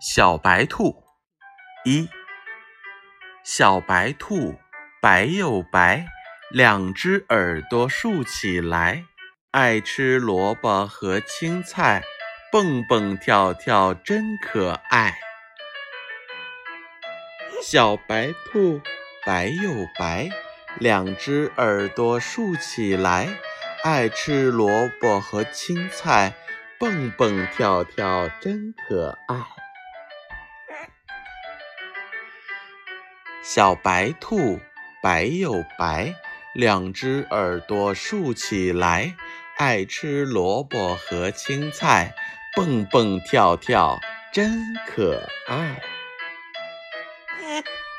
小白兔一，小白兔白又白，两只耳朵竖起来，爱吃萝卜和青菜，蹦蹦跳跳真可爱。小白兔白又白，两只耳朵竖起来，爱吃萝卜和青菜，蹦蹦跳跳真可爱。小白兔白又白，两只耳朵竖起来，爱吃萝卜和青菜，蹦蹦跳跳真可爱。